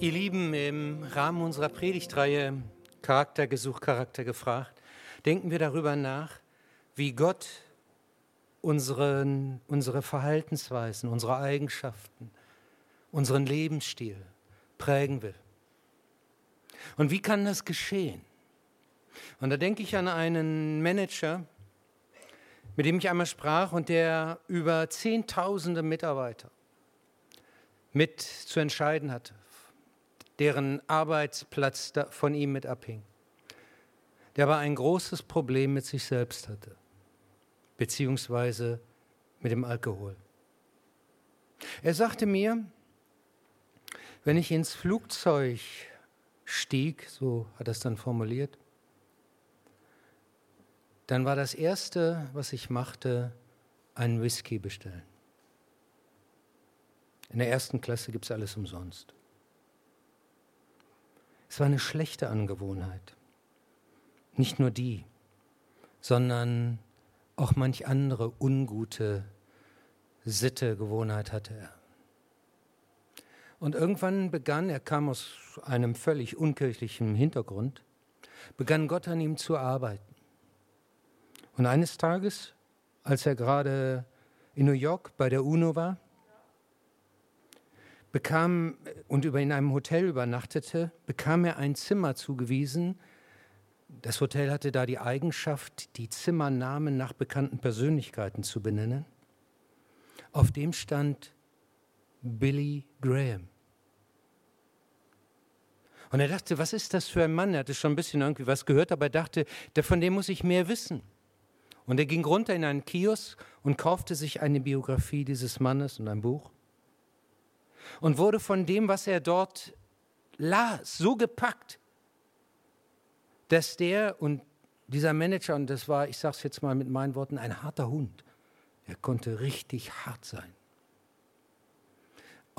Ihr Lieben, im Rahmen unserer Predigtreihe Charaktergesuch, Charakter gefragt, denken wir darüber nach, wie Gott unseren, unsere Verhaltensweisen, unsere Eigenschaften, unseren Lebensstil prägen will. Und wie kann das geschehen? Und da denke ich an einen Manager, mit dem ich einmal sprach und der über Zehntausende Mitarbeiter mit zu entscheiden hatte, deren Arbeitsplatz von ihm mit abhing. Der aber ein großes Problem mit sich selbst hatte, beziehungsweise mit dem Alkohol. Er sagte mir, wenn ich ins Flugzeug stieg, so hat er es dann formuliert, dann war das Erste, was ich machte, einen Whisky bestellen. In der ersten Klasse gibt es alles umsonst. Es war eine schlechte Angewohnheit. Nicht nur die, sondern auch manch andere ungute Sitte, Gewohnheit hatte er. Und irgendwann begann, er kam aus einem völlig unkirchlichen Hintergrund, begann Gott an ihm zu arbeiten. Und eines Tages, als er gerade in New York bei der UNO war, bekam und über in einem Hotel übernachtete, bekam er ein Zimmer zugewiesen. Das Hotel hatte da die Eigenschaft, die Zimmernamen nach bekannten Persönlichkeiten zu benennen. Auf dem stand Billy Graham. Und er dachte, was ist das für ein Mann? Er hatte schon ein bisschen irgendwie was gehört, aber er dachte, von dem muss ich mehr wissen. Und er ging runter in einen Kiosk und kaufte sich eine Biografie dieses Mannes und ein Buch und wurde von dem, was er dort las, so gepackt, dass der und dieser Manager, und das war, ich sage es jetzt mal mit meinen Worten, ein harter Hund, er konnte richtig hart sein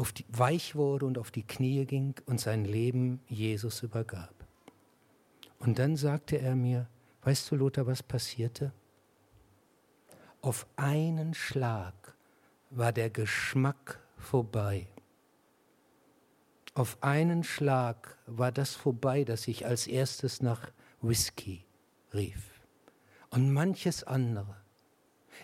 auf die, weich wurde und auf die Knie ging und sein Leben Jesus übergab. Und dann sagte er mir, weißt du, Lothar, was passierte? Auf einen Schlag war der Geschmack vorbei. Auf einen Schlag war das vorbei, dass ich als erstes nach Whisky rief. Und manches andere.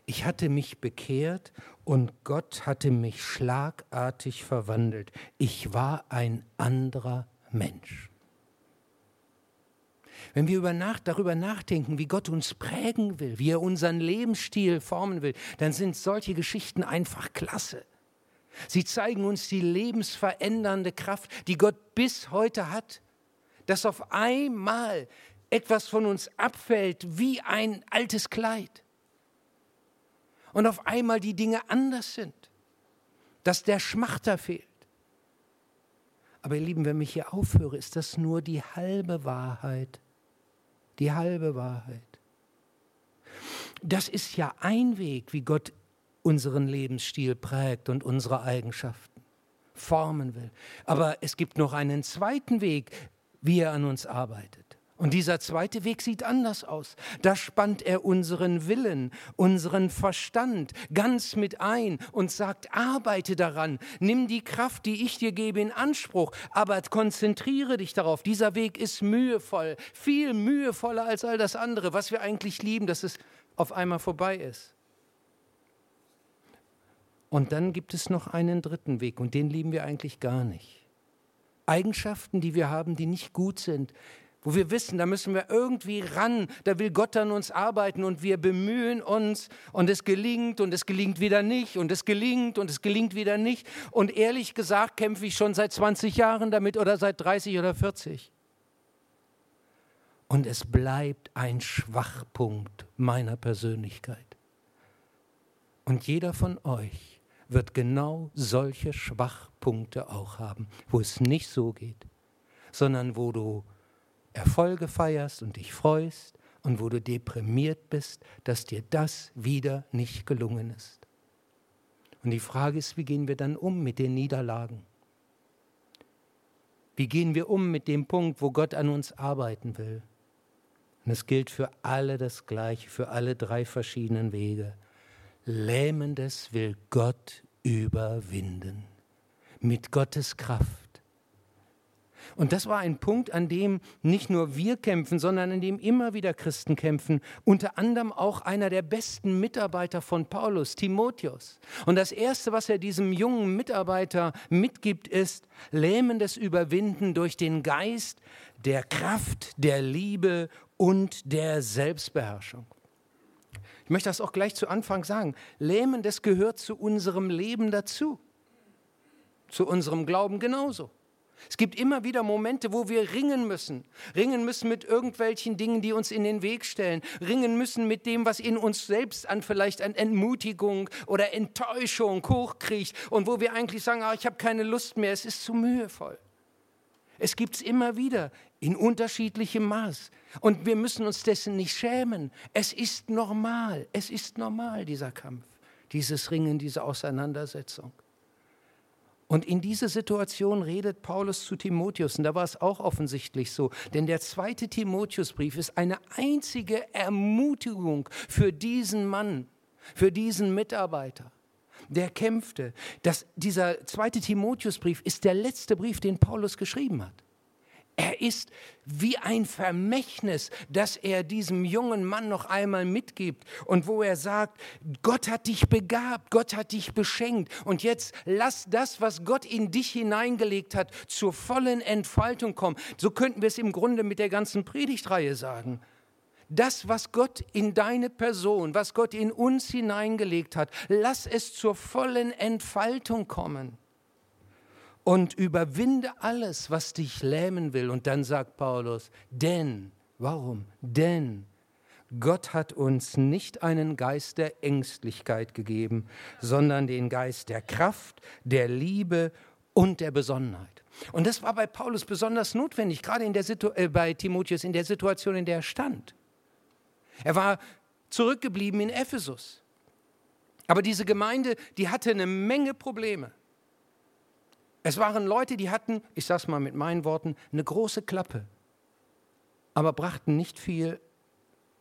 Ich hatte mich bekehrt und Gott hatte mich schlagartig verwandelt. Ich war ein anderer Mensch. Wenn wir über Nacht, darüber nachdenken, wie Gott uns prägen will, wie er unseren Lebensstil formen will, dann sind solche Geschichten einfach klasse. Sie zeigen uns die lebensverändernde Kraft, die Gott bis heute hat, dass auf einmal etwas von uns abfällt wie ein altes Kleid und auf einmal die Dinge anders sind, dass der Schmachter fehlt. Aber ihr Lieben, wenn ich hier aufhöre, ist das nur die halbe Wahrheit. Die halbe Wahrheit. Das ist ja ein Weg, wie Gott unseren Lebensstil prägt und unsere Eigenschaften formen will. Aber es gibt noch einen zweiten Weg, wie er an uns arbeitet. Und dieser zweite Weg sieht anders aus. Da spannt er unseren Willen, unseren Verstand ganz mit ein und sagt, arbeite daran, nimm die Kraft, die ich dir gebe, in Anspruch, aber konzentriere dich darauf. Dieser Weg ist mühevoll, viel mühevoller als all das andere, was wir eigentlich lieben, dass es auf einmal vorbei ist. Und dann gibt es noch einen dritten Weg und den lieben wir eigentlich gar nicht. Eigenschaften, die wir haben, die nicht gut sind, wo wir wissen, da müssen wir irgendwie ran, da will Gott an uns arbeiten und wir bemühen uns und es gelingt und es gelingt wieder nicht und es gelingt und es gelingt wieder nicht. Und ehrlich gesagt kämpfe ich schon seit 20 Jahren damit oder seit 30 oder 40. Und es bleibt ein Schwachpunkt meiner Persönlichkeit. Und jeder von euch wird genau solche Schwachpunkte auch haben, wo es nicht so geht, sondern wo du Erfolge feierst und dich freust und wo du deprimiert bist, dass dir das wieder nicht gelungen ist. Und die Frage ist, wie gehen wir dann um mit den Niederlagen? Wie gehen wir um mit dem Punkt, wo Gott an uns arbeiten will? Und es gilt für alle das Gleiche, für alle drei verschiedenen Wege. Lähmendes will Gott überwinden. Mit Gottes Kraft Und das war ein Punkt, an dem nicht nur wir kämpfen, sondern an dem immer wieder Christen kämpfen. Unter anderem auch einer der besten Mitarbeiter von Paulus, Timotheus. Und das Erste, was er diesem jungen Mitarbeiter mitgibt, ist lähmendes Überwinden durch den Geist der Kraft, der Liebe und der Selbstbeherrschung. Ich möchte das auch gleich zu Anfang sagen. Lähmendes gehört zu unserem Leben dazu. Zu unserem Glauben genauso. Es gibt immer wieder Momente, wo wir ringen müssen. Ringen müssen mit irgendwelchen Dingen, die uns in den Weg stellen. Ringen müssen mit dem, was in uns selbst an vielleicht an Entmutigung oder Enttäuschung hochkriecht und wo wir eigentlich sagen, ah, ich habe keine Lust mehr, es ist zu mühevoll. Es gibt es immer wieder in unterschiedlichem Maß. Und wir müssen uns dessen nicht schämen. Es ist normal, es ist normal, dieser Kampf, dieses Ringen, diese Auseinandersetzung. Und in diese Situation redet Paulus zu Timotheus. Und da war es auch offensichtlich so. Denn der zweite Timotheusbrief ist eine einzige Ermutigung für diesen Mann, für diesen Mitarbeiter, der kämpfte. Das, dieser zweite Timotheusbrief ist der letzte Brief, den Paulus geschrieben hat. Er ist wie ein Vermächtnis, das er diesem jungen Mann noch einmal mitgibt und wo er sagt, Gott hat dich begabt, Gott hat dich beschenkt und jetzt lass das, was Gott in dich hineingelegt hat, zur vollen Entfaltung kommen. So könnten wir es im Grunde mit der ganzen Predigtreihe sagen. Das, was Gott in deine Person, was Gott in uns hineingelegt hat, lass es zur vollen Entfaltung kommen und überwinde alles, was dich lähmen will. Und dann sagt Paulus, denn, warum? Denn Gott hat uns nicht einen Geist der Ängstlichkeit gegeben, sondern den Geist der Kraft, der Liebe und der Besonnenheit. Und das war bei Paulus besonders notwendig, gerade in der äh, bei Timotheus in der Situation, in der er stand. Er war zurückgeblieben in Ephesus. Aber diese Gemeinde, die hatte eine Menge Probleme. Es waren Leute, die hatten, ich sage es mal mit meinen Worten, eine große Klappe, aber brachten nicht viel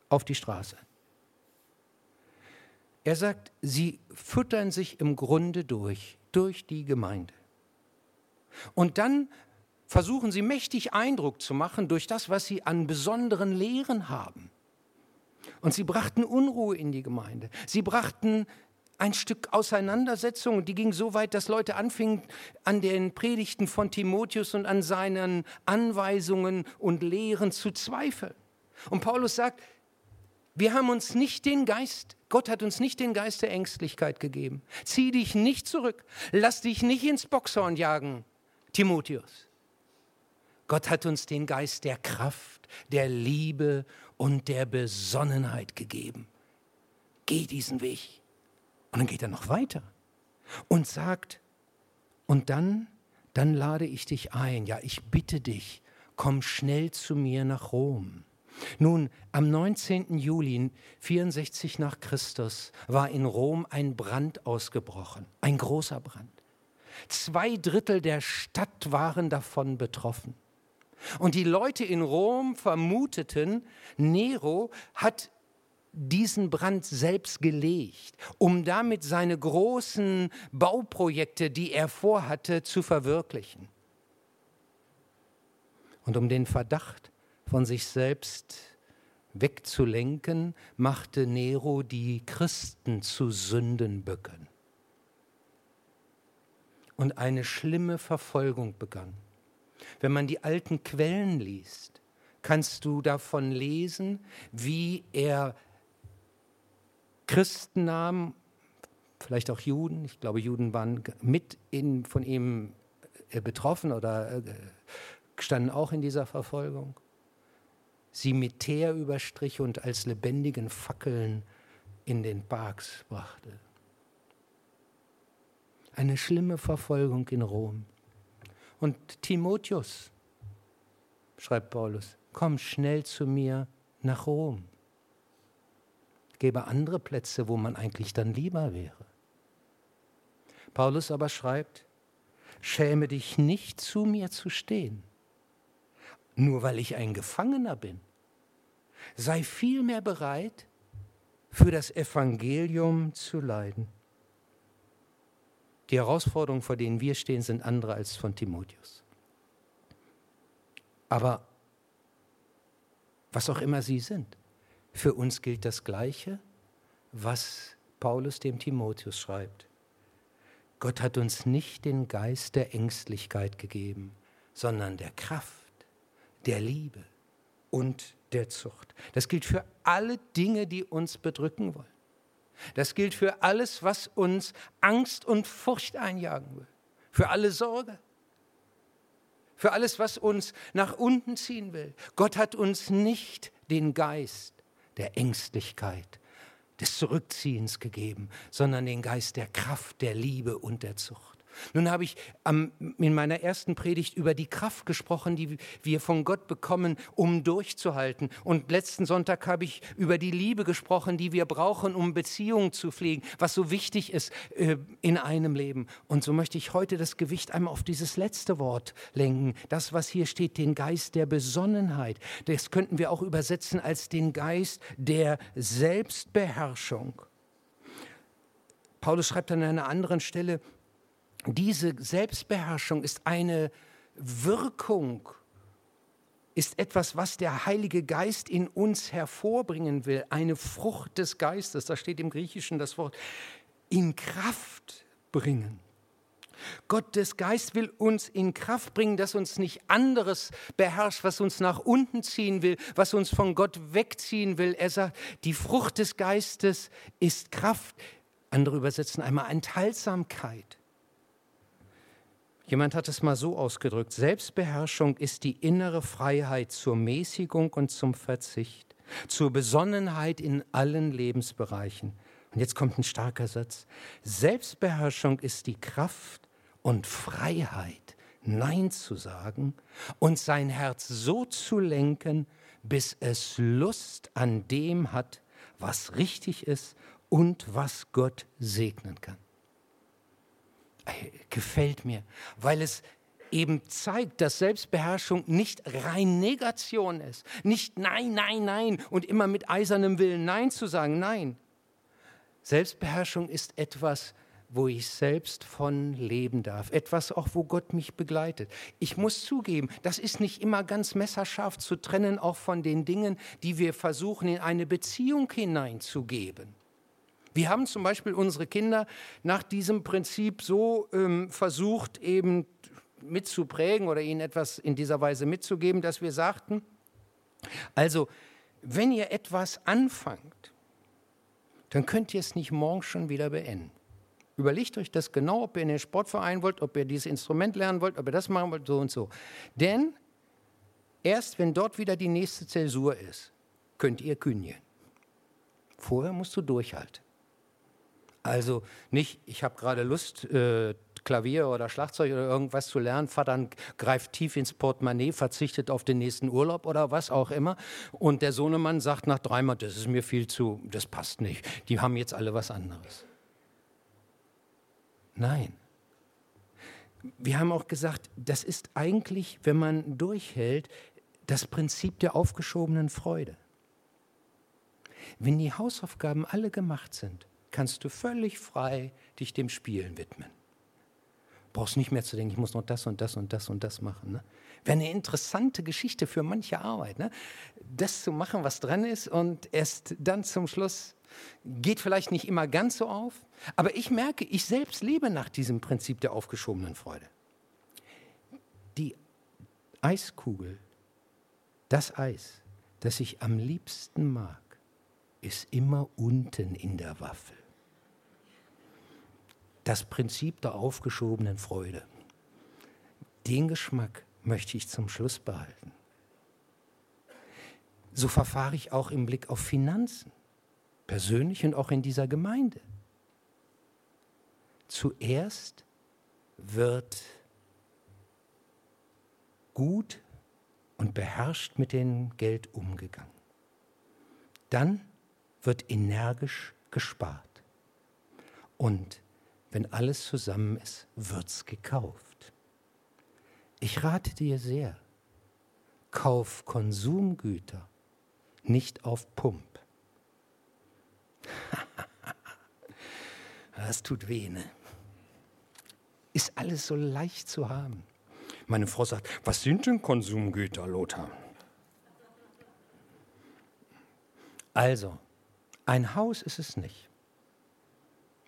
auf die Straße. Er sagt, sie füttern sich im Grunde durch, durch die Gemeinde. Und dann versuchen sie mächtig Eindruck zu machen durch das, was sie an besonderen Lehren haben. Und sie brachten Unruhe in die Gemeinde. Sie brachten ein Stück Auseinandersetzung. Die ging so weit, dass Leute anfingen, an den Predigten von Timotheus und an seinen Anweisungen und Lehren zu zweifeln. Und Paulus sagt, wir haben uns nicht den Geist, Gott hat uns nicht den Geist der Ängstlichkeit gegeben. Zieh dich nicht zurück, lass dich nicht ins Boxhorn jagen, Timotheus. Gott hat uns den Geist der Kraft, der Liebe und der Besonnenheit gegeben. Geh diesen Weg. Und dann geht er noch weiter und sagt, und dann, dann lade ich dich ein, ja, ich bitte dich, komm schnell zu mir nach Rom. Nun, am 19. Juli 64 nach Christus war in Rom ein Brand ausgebrochen, ein großer Brand. Zwei Drittel der Stadt waren davon betroffen. Und die Leute in Rom vermuteten, Nero hat diesen Brand selbst gelegt, um damit seine großen Bauprojekte, die er vorhatte, zu verwirklichen. Und um den Verdacht von sich selbst wegzulenken, machte Nero die Christen zu Sündenböcken. Und eine schlimme Verfolgung begann. Wenn man die alten Quellen liest, kannst du davon lesen, wie er Christen nahmen, vielleicht auch Juden, ich glaube, Juden waren mit in, von ihm äh, betroffen oder äh, standen auch in dieser Verfolgung, sie mit Teer überstrich und als lebendigen Fackeln in den Parks brachte. Eine schlimme Verfolgung in Rom. Und Timotheus, schreibt Paulus, komm schnell zu mir nach Rom gäbe andere Plätze, wo man eigentlich dann lieber wäre. Paulus aber schreibt, schäme dich nicht zu mir zu stehen, nur weil ich ein Gefangener bin. Sei vielmehr bereit, für das Evangelium zu leiden. Die Herausforderungen, vor denen wir stehen, sind andere als von Timotheus. Aber was auch immer sie sind, für uns gilt das Gleiche, was Paulus dem Timotheus schreibt. Gott hat uns nicht den Geist der Ängstlichkeit gegeben, sondern der Kraft, der Liebe und der Zucht. Das gilt für alle Dinge, die uns bedrücken wollen. Das gilt für alles, was uns Angst und Furcht einjagen will. Für alle Sorge. Für alles, was uns nach unten ziehen will. Gott hat uns nicht den Geist der Ängstlichkeit, des Zurückziehens gegeben, sondern den Geist der Kraft, der Liebe und der Zucht. Nun habe ich ähm, in meiner ersten Predigt über die Kraft gesprochen, die wir von Gott bekommen, um durchzuhalten. Und letzten Sonntag habe ich über die Liebe gesprochen, die wir brauchen, um Beziehungen zu pflegen, was so wichtig ist äh, in einem Leben. Und so möchte ich heute das Gewicht einmal auf dieses letzte Wort lenken. Das, was hier steht, den Geist der Besonnenheit. Das könnten wir auch übersetzen als den Geist der Selbstbeherrschung. Paulus schreibt an einer anderen Stelle, diese Selbstbeherrschung ist eine Wirkung, ist etwas, was der Heilige Geist in uns hervorbringen will, eine Frucht des Geistes, da steht im Griechischen das Wort, in Kraft bringen. Gottes Geist will uns in Kraft bringen, dass uns nicht anderes beherrscht, was uns nach unten ziehen will, was uns von Gott wegziehen will. Er sagt, die Frucht des Geistes ist Kraft. Andere übersetzen einmal Enthaltsamkeit. Jemand hat es mal so ausgedrückt, Selbstbeherrschung ist die innere Freiheit zur Mäßigung und zum Verzicht, zur Besonnenheit in allen Lebensbereichen. Und jetzt kommt ein starker Satz. Selbstbeherrschung ist die Kraft und Freiheit, Nein zu sagen und sein Herz so zu lenken, bis es Lust an dem hat, was richtig ist und was Gott segnen kann gefällt mir, weil es eben zeigt, dass Selbstbeherrschung nicht rein Negation ist. Nicht Nein, Nein, Nein und immer mit eisernem Willen Nein zu sagen. Nein. Selbstbeherrschung ist etwas, wo ich selbst von leben darf. Etwas auch, wo Gott mich begleitet. Ich muss zugeben, das ist nicht immer ganz messerscharf zu trennen, auch von den Dingen, die wir versuchen, in eine Beziehung hineinzugeben. Wir haben zum Beispiel unsere Kinder nach diesem Prinzip so ähm, versucht, eben mitzuprägen oder ihnen etwas in dieser Weise mitzugeben, dass wir sagten, also wenn ihr etwas anfangt, dann könnt ihr es nicht morgen schon wieder beenden. Überlegt euch das genau, ob ihr in den Sportverein wollt, ob ihr dieses Instrument lernen wollt, ob ihr das machen wollt, so und so. Denn erst wenn dort wieder die nächste Zäsur ist, könnt ihr kündigen. Vorher musst du durchhalten. Also nicht, ich habe gerade Lust, äh, Klavier oder Schlagzeug oder irgendwas zu lernen, Vater greift tief ins Portemonnaie, verzichtet auf den nächsten Urlaub oder was auch immer. Und der Sohnemann sagt nach dreimal, das ist mir viel zu, das passt nicht. Die haben jetzt alle was anderes. Nein. Wir haben auch gesagt, das ist eigentlich, wenn man durchhält, das Prinzip der aufgeschobenen Freude. Wenn die Hausaufgaben alle gemacht sind, kannst du völlig frei dich dem Spielen widmen. Brauchst nicht mehr zu denken, ich muss noch das und das und das und das machen. Ne? Wäre eine interessante Geschichte für manche Arbeit, ne? das zu machen, was dran ist und erst dann zum Schluss geht vielleicht nicht immer ganz so auf, aber ich merke, ich selbst lebe nach diesem Prinzip der aufgeschobenen Freude. Die Eiskugel, das Eis, das ich am liebsten mag, ist immer unten in der Waffel das Prinzip der aufgeschobenen Freude. Den Geschmack möchte ich zum Schluss behalten. So verfahre ich auch im Blick auf Finanzen, persönlich und auch in dieser Gemeinde. Zuerst wird gut und beherrscht mit dem Geld umgegangen. Dann wird energisch gespart. Und wenn alles zusammen ist, wird's gekauft. Ich rate dir sehr, kauf Konsumgüter, nicht auf Pump. das tut weh, ne? Ist alles so leicht zu haben. Meine Frau sagt, was sind denn Konsumgüter, Lothar? Also, ein Haus ist es nicht,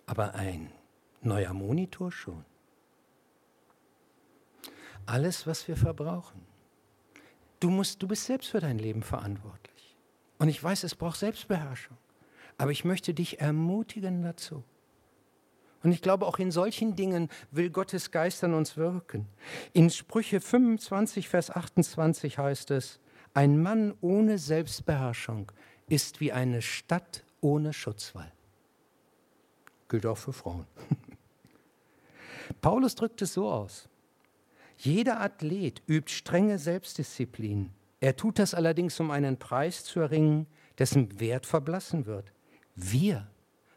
aber ein neuer Monitor schon. Alles, was wir verbrauchen. Du, musst, du bist selbst für dein Leben verantwortlich. Und ich weiß, es braucht Selbstbeherrschung. Aber ich möchte dich ermutigen dazu. Und ich glaube, auch in solchen Dingen will Gottes Geist an uns wirken. In Sprüche 25, Vers 28 heißt es, ein Mann ohne Selbstbeherrschung ist wie eine Stadt ohne Schutzwall. Gilt auch für Frauen. Paulus drückt es so aus. Jeder Athlet übt strenge Selbstdisziplin. Er tut das allerdings, um einen Preis zu erringen, dessen Wert verblassen wird. Wir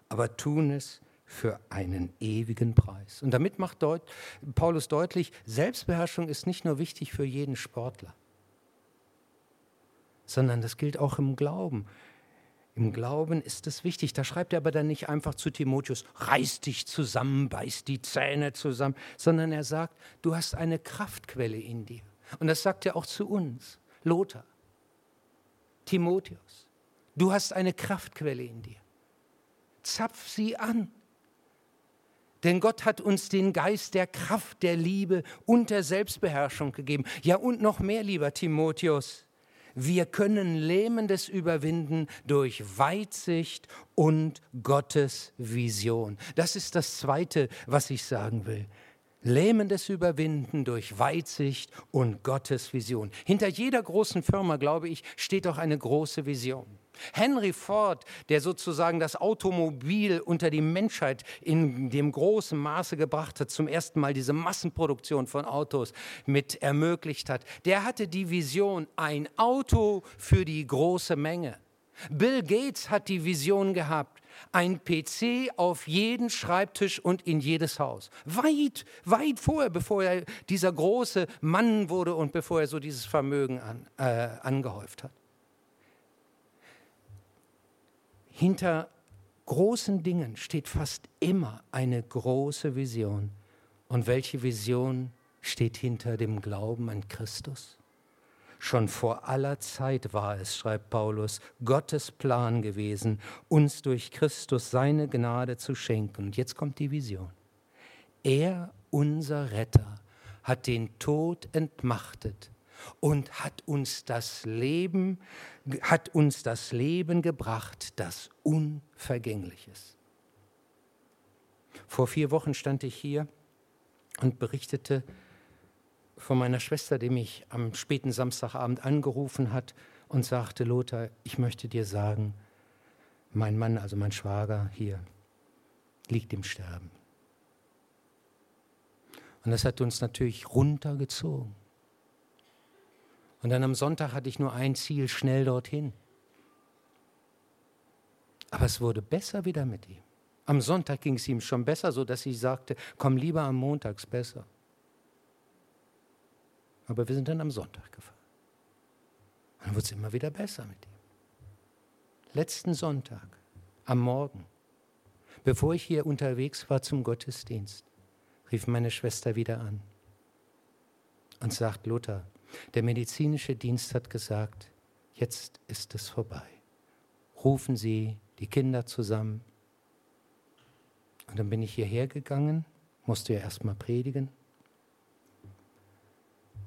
aber tun es für einen ewigen Preis. Und damit macht Deut Paulus deutlich, Selbstbeherrschung ist nicht nur wichtig für jeden Sportler, sondern das gilt auch im Glauben. Im Glauben ist es wichtig. Da schreibt er aber dann nicht einfach zu Timotheus, reiß dich zusammen, beiß die Zähne zusammen, sondern er sagt, du hast eine Kraftquelle in dir. Und das sagt er auch zu uns, Lothar, Timotheus. Du hast eine Kraftquelle in dir. Zapf sie an. Denn Gott hat uns den Geist der Kraft, der Liebe und der Selbstbeherrschung gegeben. Ja, und noch mehr, lieber Timotheus. Wir können Lähmendes überwinden durch Weitsicht und Gottes Vision. Das ist das Zweite, was ich sagen will. Lähmendes überwinden durch Weitsicht und Gottes Vision. Hinter jeder großen Firma, glaube ich, steht auch eine große Vision. Henry Ford, der sozusagen das Automobil unter die Menschheit in dem großen Maße gebracht hat, zum ersten Mal diese Massenproduktion von Autos mit ermöglicht hat, der hatte die Vision, ein Auto für die große Menge. Bill Gates hat die Vision gehabt, ein PC auf jeden Schreibtisch und in jedes Haus. Weit, weit vorher, bevor er dieser große Mann wurde und bevor er so dieses Vermögen an, äh, angehäuft hat. Hinter großen Dingen steht fast immer eine große Vision. Und welche Vision steht hinter dem Glauben an Christus? Schon vor aller Zeit war es, schreibt Paulus, Gottes Plan gewesen, uns durch Christus seine Gnade zu schenken. Und jetzt kommt die Vision. Er, unser Retter, hat den Tod entmachtet und hat uns das Leben, hat uns das Leben gebracht, das unvergänglich ist. Vor vier Wochen stand ich hier und berichtete von meiner Schwester, die mich am späten Samstagabend angerufen hat und sagte, Lothar, ich möchte dir sagen, mein Mann, also mein Schwager hier, liegt im Sterben. Und das hat uns natürlich runtergezogen. Und dann am Sonntag hatte ich nur ein Ziel, schnell dorthin. Aber es wurde besser wieder mit ihm. Am Sonntag ging es ihm schon besser, so dass ich sagte, komm lieber am Montags besser. Aber wir sind dann am Sonntag gefahren. Und dann wurde es immer wieder besser mit ihm. Letzten Sonntag, am Morgen, bevor ich hier unterwegs war zum Gottesdienst, rief meine Schwester wieder an und sagt, Lothar, der medizinische Dienst hat gesagt, jetzt ist es vorbei. Rufen Sie die Kinder zusammen. Und dann bin ich hierher gegangen, musste ja erstmal predigen.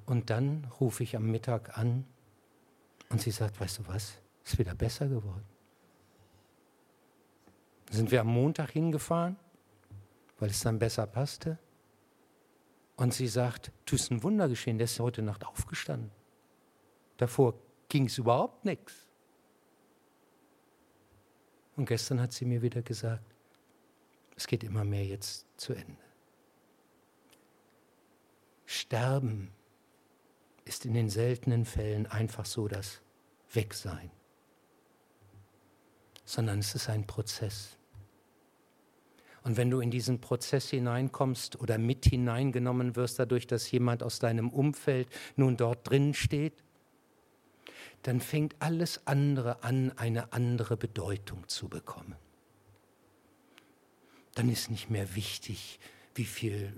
Und dann rufe ich am Mittag an und sie sagt, weißt du was, ist wieder besser geworden. Sind wir am Montag hingefahren, weil es dann besser passte. Und sie sagt, du ist ein Wunder geschehen, der ist heute Nacht aufgestanden. Davor ging es überhaupt nichts. Und gestern hat sie mir wieder gesagt, es geht immer mehr jetzt zu Ende. Sterben ist in den seltenen Fällen einfach so das Wegsein, sondern es ist ein Prozess. Und wenn du in diesen Prozess hineinkommst oder mit hineingenommen wirst, dadurch, dass jemand aus deinem Umfeld nun dort drin steht, dann fängt alles andere an, eine andere Bedeutung zu bekommen. Dann ist nicht mehr wichtig, wie viel,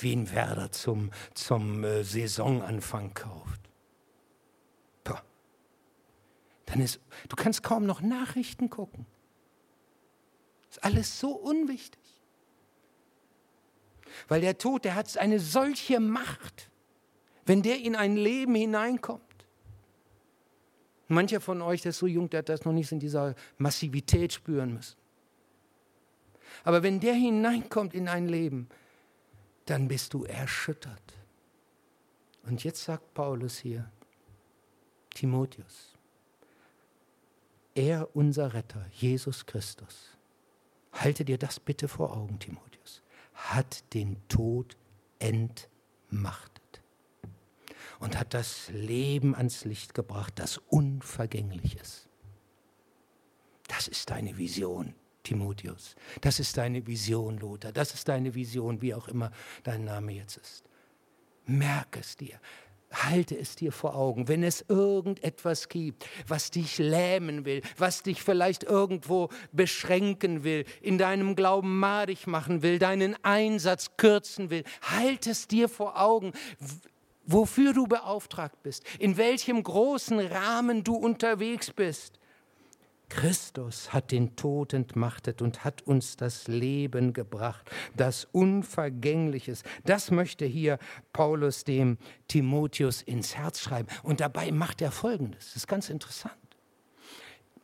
wen Werder zum, zum äh, Saisonanfang kauft. Dann ist, du kannst kaum noch Nachrichten gucken. Ist alles so unwichtig. Weil der Tod, der hat eine solche Macht, wenn der in ein Leben hineinkommt. Mancher von euch, der ist so jung, der hat das noch nicht in dieser Massivität spüren müssen. Aber wenn der hineinkommt in ein Leben, dann bist du erschüttert. Und jetzt sagt Paulus hier, Timotheus, er unser Retter, Jesus Christus, halte dir das bitte vor Augen, Timotheus, hat den Tod entmachtet und hat das Leben ans Licht gebracht, das unvergänglich ist. Das ist deine Vision. Timotheus. Das ist deine Vision, Lothar. Das ist deine Vision, wie auch immer dein Name jetzt ist. Merke es dir. Halte es dir vor Augen, wenn es irgendetwas gibt, was dich lähmen will, was dich vielleicht irgendwo beschränken will, in deinem Glauben madig machen will, deinen Einsatz kürzen will, halte es dir vor Augen, wofür du beauftragt bist, in welchem großen Rahmen du unterwegs bist. Christus hat den Tod entmachtet und hat uns das Leben gebracht, das Unvergängliches. Das möchte hier Paulus dem Timotheus ins Herz schreiben. Und dabei macht er Folgendes. Das ist ganz interessant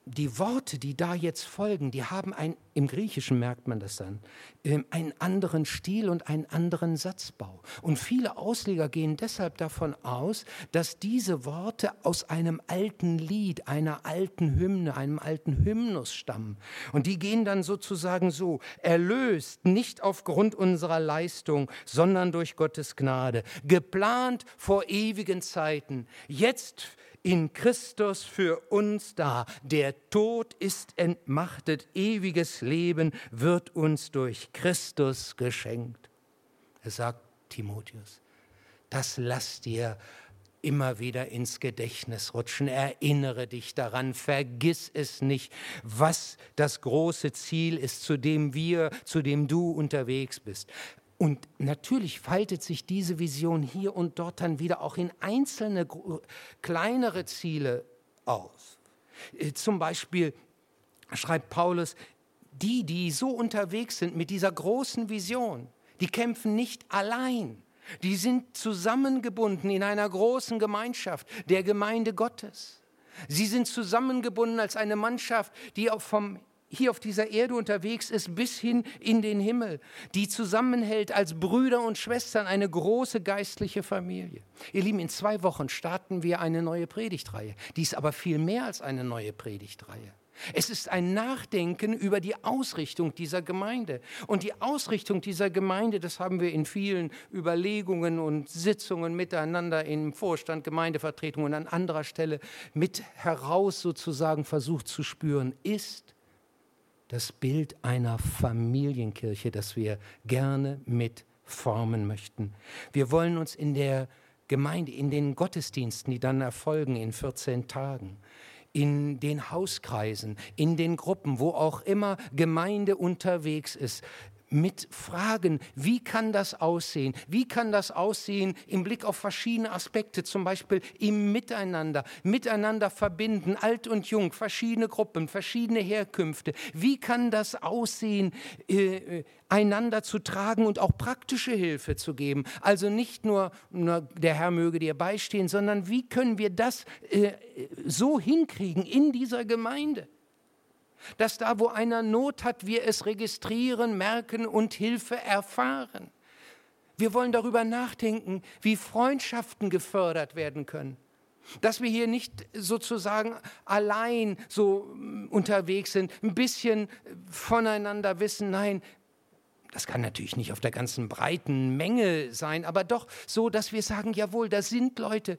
die Worte, die da jetzt folgen, die haben ein, im Griechischen merkt man das dann, ähm, einen anderen Stil und einen anderen Satzbau. Und viele Ausleger gehen deshalb davon aus, dass diese Worte aus einem alten Lied, einer alten Hymne, einem alten Hymnus stammen. Und die gehen dann sozusagen so, erlöst nicht aufgrund unserer Leistung, sondern durch Gottes Gnade, geplant vor ewigen Zeiten, jetzt in Christus für uns da. Der Tod ist entmachtet, ewiges Leben wird uns durch Christus geschenkt. Er sagt Timotheus, das lass dir immer wieder ins Gedächtnis rutschen. Erinnere dich daran, vergiss es nicht, was das große Ziel ist, zu dem wir, zu dem du unterwegs bist. Und natürlich faltet sich diese Vision hier und dort dann wieder auch in einzelne kleinere Ziele aus. Äh, zum Beispiel schreibt Paulus, die, die so unterwegs sind mit dieser großen Vision, die kämpfen nicht allein. Die sind zusammengebunden in einer großen Gemeinschaft, der Gemeinde Gottes. Sie sind zusammengebunden als eine Mannschaft, die auch vom hier auf dieser Erde unterwegs ist, bis hin in den Himmel, die zusammenhält als Brüder und Schwestern eine große geistliche Familie. Ihr Lieben, in zwei Wochen starten wir eine neue Predigtreihe. Die ist aber viel mehr als eine neue Predigtreihe. Es ist ein Nachdenken über die Ausrichtung dieser Gemeinde. Und die Ausrichtung dieser Gemeinde, das haben wir in vielen Überlegungen und Sitzungen miteinander im Vorstand, Gemeindevertretung und an anderer Stelle mit heraus sozusagen versucht zu spüren, ist das Bild einer Familienkirche, das wir gerne mit formen möchten. Wir wollen uns in der Gemeinde, in den Gottesdiensten, die dann erfolgen in 14 Tagen, in den Hauskreisen, in den Gruppen, wo auch immer Gemeinde unterwegs ist, mit Fragen, wie kann das aussehen? Wie kann das aussehen im Blick auf verschiedene Aspekte, zum Beispiel im Miteinander, miteinander verbinden, alt und jung, verschiedene Gruppen, verschiedene Herkünfte. Wie kann das aussehen, äh, äh einander zu tragen und auch praktische Hilfe zu geben? Also nicht nur, nur der Herr möge dir beistehen, sondern wie können wir das äh, so hinkriegen in dieser Gemeinde? Dass da, wo einer Not hat, wir es registrieren, merken und Hilfe erfahren. Wir wollen darüber nachdenken, wie Freundschaften gefördert werden können. Dass wir hier nicht sozusagen allein so mm, unterwegs sind, ein bisschen voneinander wissen. Nein, das kann natürlich nicht auf der ganzen breiten Menge sein, aber doch so, dass wir sagen, jawohl, da sind Leute,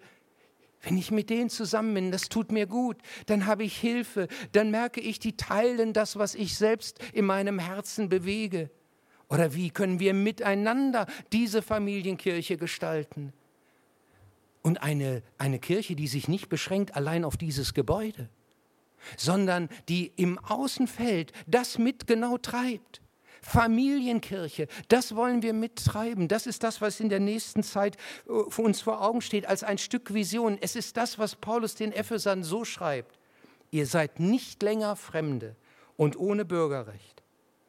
wenn ich mit denen zusammen bin, das tut mir gut, dann habe ich Hilfe, dann merke ich, die teilen das, was ich selbst in meinem Herzen bewege. Oder wie können wir miteinander diese Familienkirche gestalten? Und eine, eine Kirche, die sich nicht beschränkt allein auf dieses Gebäude, sondern die im Außenfeld das mit genau treibt. Familienkirche, das wollen wir mittreiben. Das ist das, was in der nächsten Zeit äh, für uns vor Augen steht, als ein Stück Vision. Es ist das, was Paulus den Ephesern so schreibt. Ihr seid nicht länger Fremde und ohne Bürgerrecht.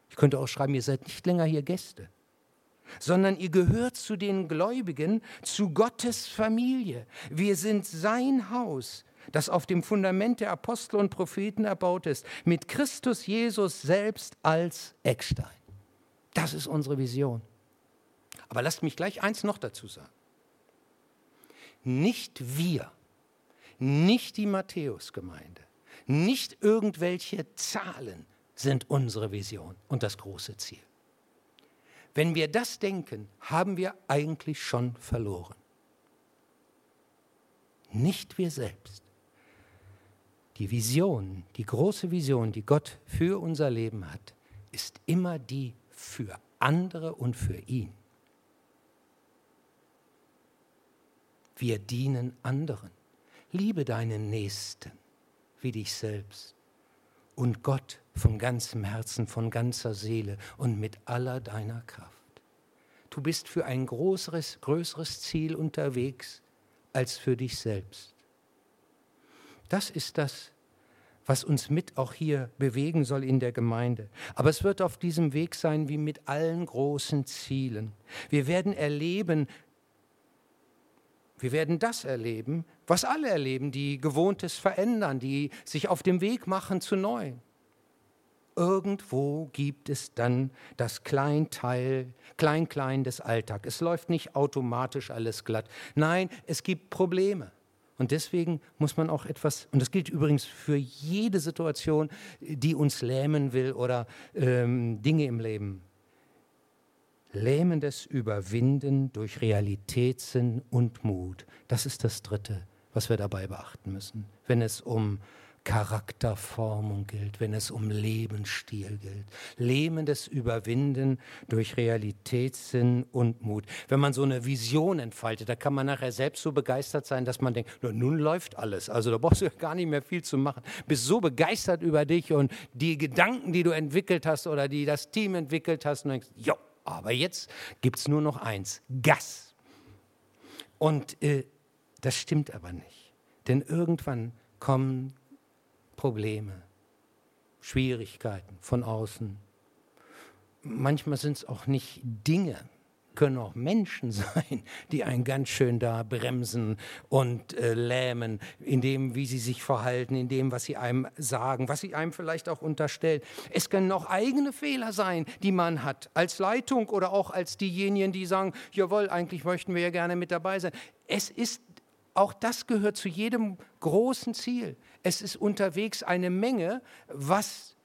Ich könnte auch schreiben, ihr seid nicht länger hier Gäste, sondern ihr gehört zu den Gläubigen, zu Gottes Familie. Wir sind sein Haus das auf dem Fundament der Apostel und Propheten erbaut ist, mit Christus Jesus selbst als Eckstein. Das ist unsere Vision. Aber lasst mich gleich eins noch dazu sagen. Nicht wir, nicht die Matthäusgemeinde, nicht irgendwelche Zahlen sind unsere Vision und das große Ziel. Wenn wir das denken, haben wir eigentlich schon verloren. Nicht wir selbst. Die Vision, die große Vision, die Gott für unser Leben hat, ist immer die für andere und für ihn. Wir dienen anderen. Liebe deinen Nächsten wie dich selbst und Gott von ganzem Herzen, von ganzer Seele und mit aller deiner Kraft. Du bist für ein größeres, größeres Ziel unterwegs als für dich selbst. Das ist das, was uns mit auch hier bewegen soll in der Gemeinde. Aber es wird auf diesem Weg sein wie mit allen großen Zielen. Wir werden erleben, wir werden das erleben, was alle erleben, die Gewohntes verändern, die sich auf dem Weg machen zu neu. Irgendwo gibt es dann das Kleinteil, Klein-Klein des Alltags. Es läuft nicht automatisch alles glatt. Nein, es gibt Probleme. Und deswegen muss man auch etwas, und das gilt übrigens für jede Situation, die uns lähmen will oder ähm, Dinge im Leben. Lähmendes Überwinden durch Realitätssinn und Mut. Das ist das Dritte, was wir dabei beachten müssen, wenn es um Charakterformung gilt, wenn es um Lebensstil gilt. Lähmendes Überwinden durch Realitätssinn und Mut. Wenn man so eine Vision entfaltet, da kann man nachher selbst so begeistert sein, dass man denkt, nun läuft alles. Also da brauchst du gar nicht mehr viel zu machen. Bist so begeistert über dich und die Gedanken, die du entwickelt hast oder die das Team entwickelt hast und denkst, jo, aber jetzt gibt es nur noch eins, Gas. Und äh, das stimmt aber nicht. Denn irgendwann kommen Probleme, Schwierigkeiten von außen. Manchmal sind es auch nicht Dinge, können auch Menschen sein, die einen ganz schön da bremsen und äh, lähmen, in dem, wie sie sich verhalten, in dem, was sie einem sagen, was sie einem vielleicht auch unterstellen. Es können auch eigene Fehler sein, die man hat, als Leitung oder auch als diejenigen, die sagen, jawohl, eigentlich möchten wir ja gerne mit dabei sein. Es ist auch das gehört zu jedem großen Ziel. Es ist unterwegs eine Menge, was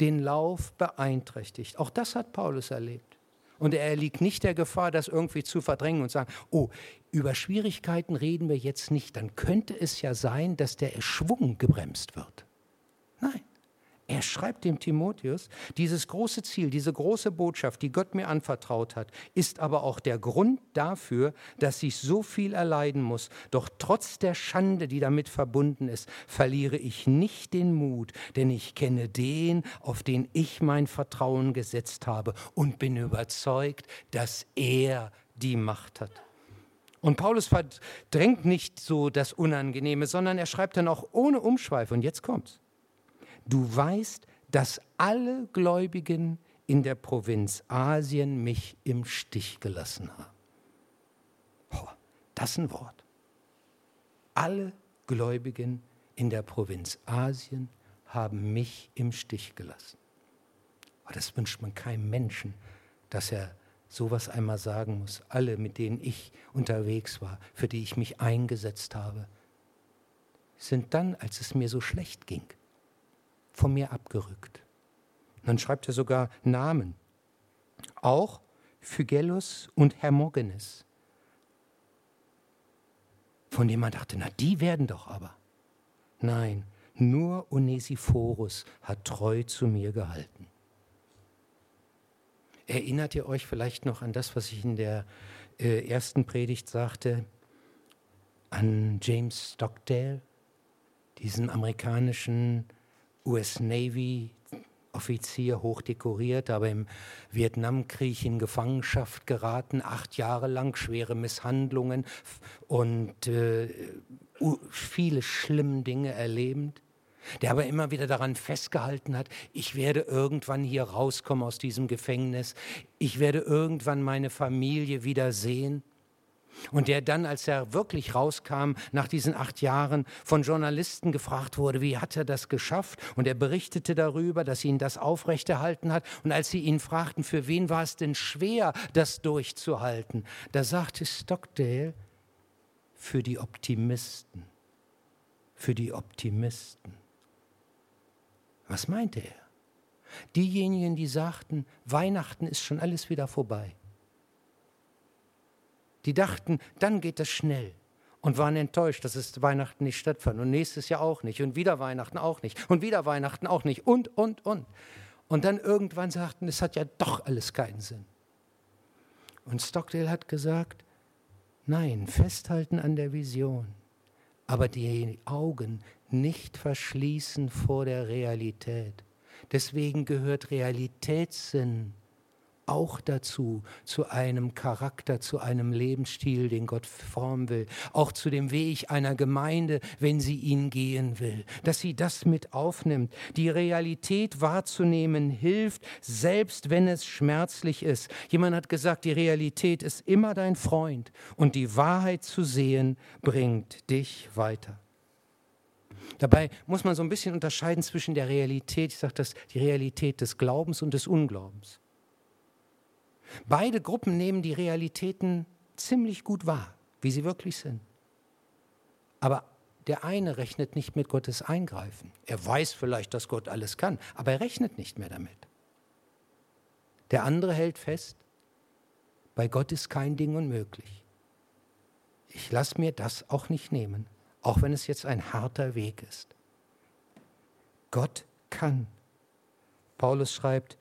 den Lauf beeinträchtigt. Auch das hat Paulus erlebt. Und er liegt nicht der Gefahr, das irgendwie zu verdrängen und sagen, oh, über Schwierigkeiten reden wir jetzt nicht, dann könnte es ja sein, dass der Schwung gebremst wird. Er schreibt dem Timotheus, dieses große Ziel, diese große Botschaft, die Gott mir anvertraut hat, ist aber auch der Grund dafür, dass ich so viel erleiden muss. Doch trotz der Schande, die damit verbunden ist, verliere ich nicht den Mut, denn ich kenne den, auf den ich mein Vertrauen gesetzt habe und bin überzeugt, dass er die Macht hat. Und Paulus verdrängt nicht so das Unangenehme, sondern er schreibt dann auch ohne Umschweife, und jetzt kommt's du weißt, dass alle Gläubigen in der Provinz Asien mich im Stich gelassen haben. Oh, das ist ein Wort. Alle Gläubigen in der Provinz Asien haben mich im Stich gelassen. Aber das wünscht man keinem Menschen, dass er sowas einmal sagen muss. Alle, mit denen ich unterwegs war, für die ich mich eingesetzt habe, sind dann, als es mir so schlecht ging, von mir abgerückt. Dann schreibt er sogar Namen. Auch Phygellus und Hermogenes. Von dem man dachte, na die werden doch aber. Nein, nur Onesiphorus hat treu zu mir gehalten. Erinnert ihr euch vielleicht noch an das, was ich in der äh, ersten Predigt sagte, an James Stockdale, diesen amerikanischen US Navy Offizier, hochdekoriert, aber im Vietnamkrieg in Gefangenschaft geraten, acht Jahre lang, schwere Misshandlungen und äh, viele schlimme Dinge erlebend, der aber immer wieder daran festgehalten hat, ich werde irgendwann hier rauskommen aus diesem Gefängnis, ich werde irgendwann meine Familie wieder sehen. Und der dann, als er wirklich rauskam, nach diesen acht Jahren von Journalisten gefragt wurde, wie hat er das geschafft? Und er berichtete darüber, dass ihn das aufrechterhalten hat. Und als sie ihn fragten, für wen war es denn schwer, das durchzuhalten, da sagte Stockdale, für die Optimisten. Für die Optimisten. Was meinte er? Diejenigen, die sagten, Weihnachten ist schon alles wieder vorbei. Die dachten, dann geht es schnell und waren enttäuscht, dass es Weihnachten nicht stattfand und nächstes Jahr auch nicht und wieder Weihnachten auch nicht und wieder Weihnachten auch nicht und, und, und. Und dann irgendwann sagten, es hat ja doch alles keinen Sinn. Und Stockdale hat gesagt, nein, festhalten an der Vision, aber die Augen nicht verschließen vor der Realität. Deswegen gehört Realitätssinn auch dazu, zu einem Charakter, zu einem Lebensstil, den Gott formen will, auch zu dem Weg einer Gemeinde, wenn sie ihn gehen will, dass sie das mit aufnimmt. Die Realität wahrzunehmen hilft, selbst wenn es schmerzlich ist. Jemand hat gesagt, die Realität ist immer dein Freund und die Wahrheit zu sehen bringt dich weiter. Dabei muss man so ein bisschen unterscheiden zwischen der Realität, ich sage das, die Realität des Glaubens und des Unglaubens. Beide Gruppen nehmen die Realitäten ziemlich gut wahr, wie sie wirklich sind. Aber der eine rechnet nicht mit Gottes Eingreifen. Er weiß vielleicht, dass Gott alles kann, aber er rechnet nicht mehr damit. Der andere hält fest, bei Gott ist kein Ding unmöglich. Ich lasse mir das auch nicht nehmen, auch wenn es jetzt ein harter Weg ist. Gott kann. Paulus schreibt,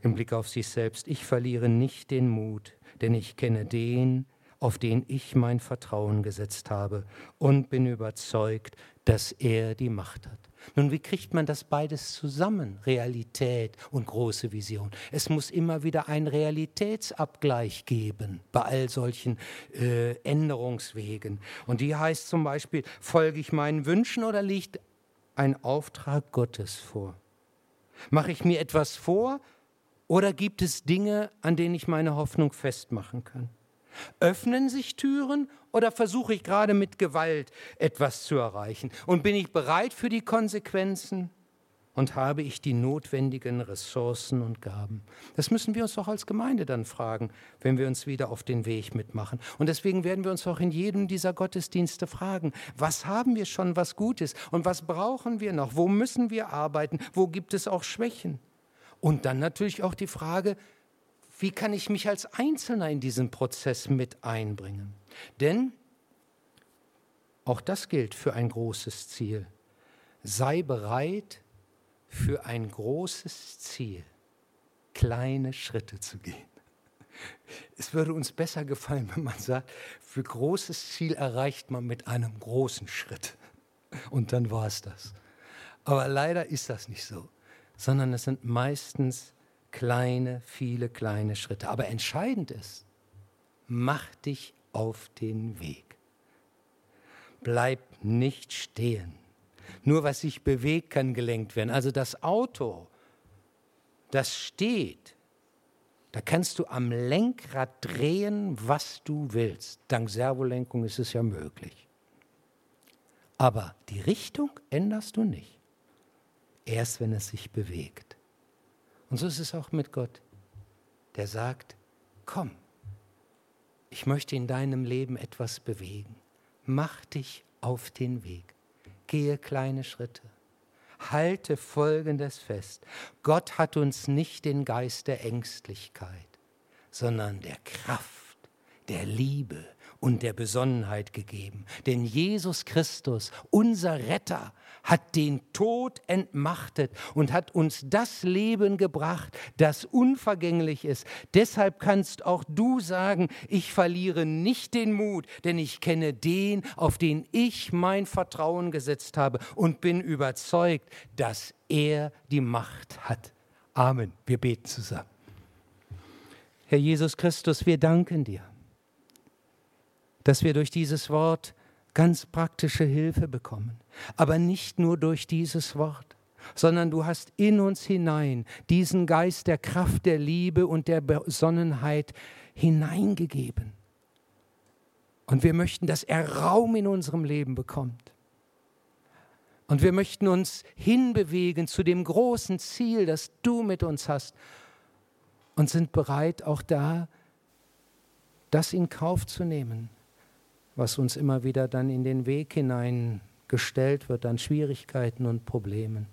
im Blick auf sich selbst, ich verliere nicht den Mut, denn ich kenne den, auf den ich mein Vertrauen gesetzt habe und bin überzeugt, dass er die Macht hat. Nun, wie kriegt man das beides zusammen, Realität und große Vision? Es muss immer wieder einen Realitätsabgleich geben bei all solchen äh, Änderungswegen. Und die heißt zum Beispiel, folge ich meinen Wünschen oder liegt ein Auftrag Gottes vor? Mache ich mir etwas vor oder gibt es Dinge, an denen ich meine Hoffnung festmachen kann? Öffnen sich Türen oder versuche ich gerade mit Gewalt etwas zu erreichen? Und bin ich bereit für die Konsequenzen? Und habe ich die notwendigen Ressourcen und Gaben? Das müssen wir uns doch als Gemeinde dann fragen, wenn wir uns wieder auf den Weg mitmachen. Und deswegen werden wir uns auch in jedem dieser Gottesdienste fragen, was haben wir schon, was gut ist und was brauchen wir noch? Wo müssen wir arbeiten? Wo gibt es auch Schwächen? Und dann natürlich auch die Frage, wie kann ich mich als Einzelner in diesen Prozess mit einbringen? Denn auch das gilt für ein großes Ziel. Sei bereit, für ein großes Ziel kleine Schritte zu gehen. Es würde uns besser gefallen, wenn man sagt, für großes Ziel erreicht man mit einem großen Schritt. Und dann war es das. Aber leider ist das nicht so sondern es sind meistens kleine, viele kleine Schritte. Aber entscheidend ist, mach dich auf den Weg. Bleib nicht stehen. Nur was sich bewegt, kann gelenkt werden. Also das Auto, das steht, da kannst du am Lenkrad drehen, was du willst. Dank Servolenkung ist es ja möglich. Aber die Richtung änderst du nicht erst wenn es sich bewegt. Und so ist es auch mit Gott, der sagt, komm, ich möchte in deinem Leben etwas bewegen. Mach dich auf den Weg. Gehe kleine Schritte. Halte Folgendes fest. Gott hat uns nicht den Geist der Ängstlichkeit, sondern der Kraft, der Liebe und der Besonnenheit gegeben. Denn Jesus Christus, unser Retter, hat den Tod entmachtet und hat uns das Leben gebracht, das unvergänglich ist. Deshalb kannst auch du sagen, ich verliere nicht den Mut, denn ich kenne den, auf den ich mein Vertrauen gesetzt habe und bin überzeugt, dass er die Macht hat. Amen. Wir beten zusammen. Herr Jesus Christus, wir danken dir, dass wir durch dieses Wort ganz praktische Hilfe bekommen. Aber nicht nur durch dieses Wort, sondern du hast in uns hinein diesen Geist der Kraft, der Liebe und der Besonnenheit hineingegeben. Und wir möchten, dass er Raum in unserem Leben bekommt. Und wir möchten uns hinbewegen zu dem großen Ziel, das du mit uns hast und sind bereit, auch da das in Kauf zu nehmen, was uns immer wieder dann in den Weg hinein gestellt wird an Schwierigkeiten und Problemen.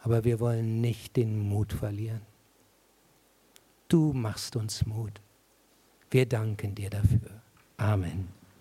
Aber wir wollen nicht den Mut verlieren. Du machst uns Mut. Wir danken dir dafür. Amen.